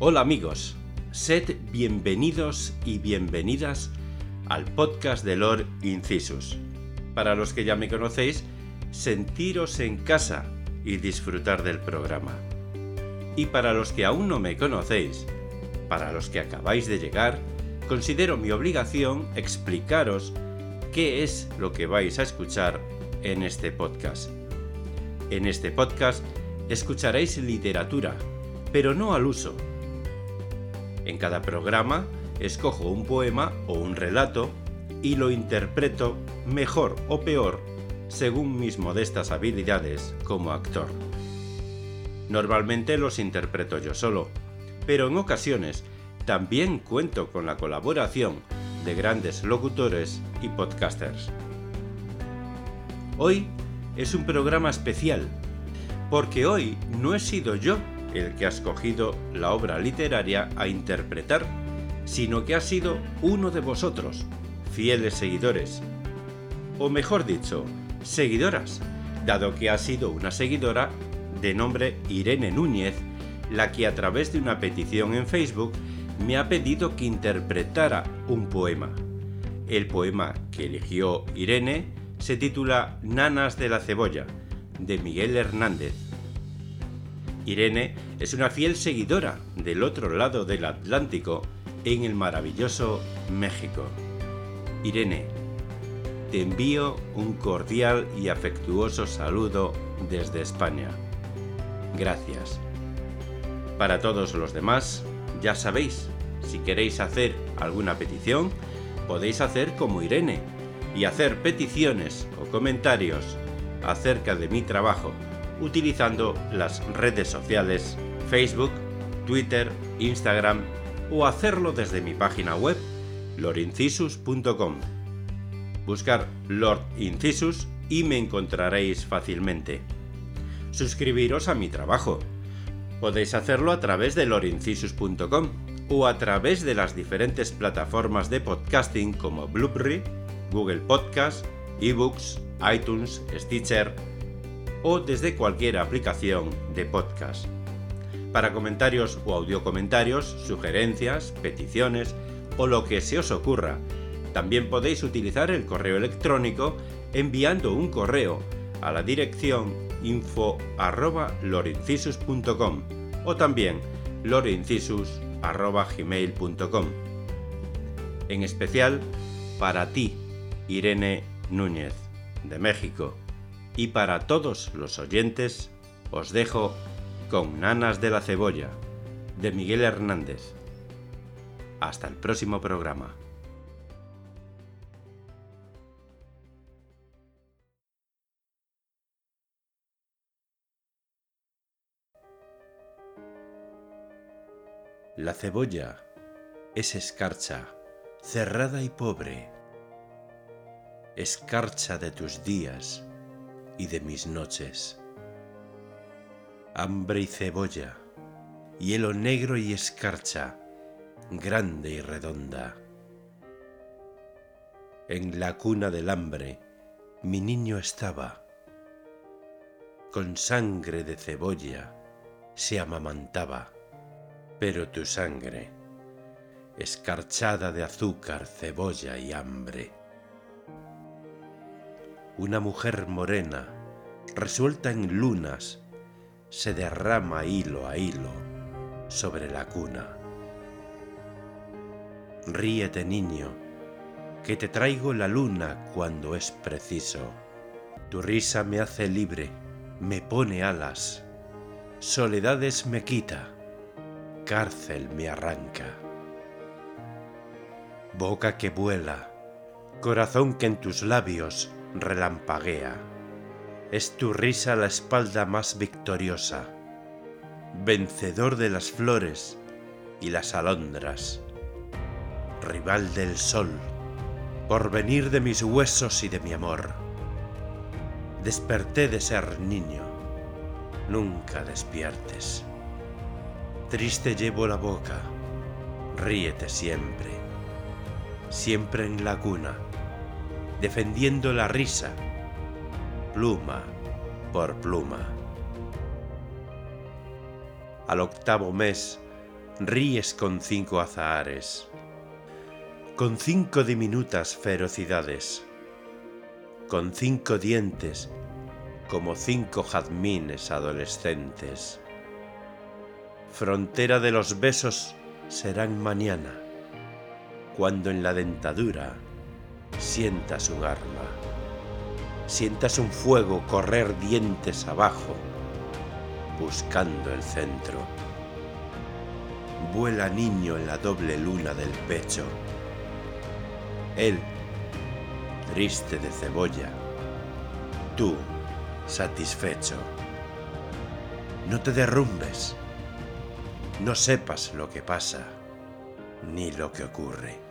Hola amigos, sed bienvenidos y bienvenidas al podcast de Lord Incisus. Para los que ya me conocéis, sentiros en casa y disfrutar del programa. Y para los que aún no me conocéis, para los que acabáis de llegar, considero mi obligación explicaros qué es lo que vais a escuchar en este podcast. En este podcast escucharéis literatura, pero no al uso. En cada programa escojo un poema o un relato y lo interpreto mejor o peor según mis modestas habilidades como actor. Normalmente los interpreto yo solo, pero en ocasiones también cuento con la colaboración de grandes locutores y podcasters. Hoy es un programa especial, porque hoy no he sido yo el que ha escogido la obra literaria a interpretar, sino que ha sido uno de vosotros, fieles seguidores. O mejor dicho, seguidoras, dado que ha sido una seguidora de nombre Irene Núñez, la que a través de una petición en Facebook me ha pedido que interpretara un poema. El poema que eligió Irene se titula Nanas de la Cebolla, de Miguel Hernández. Irene es una fiel seguidora del otro lado del Atlántico, en el maravilloso México. Irene, te envío un cordial y afectuoso saludo desde España. Gracias. Para todos los demás, ya sabéis, si queréis hacer alguna petición, podéis hacer como Irene y hacer peticiones o comentarios acerca de mi trabajo utilizando las redes sociales Facebook, Twitter, Instagram o hacerlo desde mi página web lorincisus.com buscar Lord Incisus y me encontraréis fácilmente. Suscribiros a mi trabajo. Podéis hacerlo a través de lorincisus.com o a través de las diferentes plataformas de podcasting como Blueberry, Google Podcast, eBooks, iTunes, Stitcher o desde cualquier aplicación de podcast. Para comentarios o audiocomentarios, sugerencias, peticiones o lo que se os ocurra, también podéis utilizar el correo electrónico enviando un correo a la dirección info@lorencisus.com o también lorencisus@gmail.com. En especial para ti, Irene Núñez, de México, y para todos los oyentes os dejo con Nanas de la Cebolla, de Miguel Hernández. Hasta el próximo programa. La cebolla es escarcha, cerrada y pobre, escarcha de tus días y de mis noches. Hambre y cebolla, hielo negro y escarcha, grande y redonda. En la cuna del hambre mi niño estaba, con sangre de cebolla se amamantaba pero tu sangre, escarchada de azúcar, cebolla y hambre. Una mujer morena, resuelta en lunas, se derrama hilo a hilo sobre la cuna. Ríete, niño, que te traigo la luna cuando es preciso. Tu risa me hace libre, me pone alas, soledades me quita cárcel me arranca. Boca que vuela, corazón que en tus labios relampaguea, es tu risa la espalda más victoriosa, vencedor de las flores y las alondras, rival del sol, por venir de mis huesos y de mi amor. Desperté de ser niño, nunca despiertes. Triste llevo la boca, ríete siempre, siempre en la cuna, defendiendo la risa, pluma por pluma. Al octavo mes, ríes con cinco azahares, con cinco diminutas ferocidades, con cinco dientes como cinco jazmines adolescentes. Frontera de los besos serán mañana, cuando en la dentadura sientas un arma, sientas un fuego correr dientes abajo, buscando el centro. Vuela niño en la doble luna del pecho. Él, triste de cebolla. Tú, satisfecho. No te derrumbes. No sepas lo que pasa, ni lo que ocurre.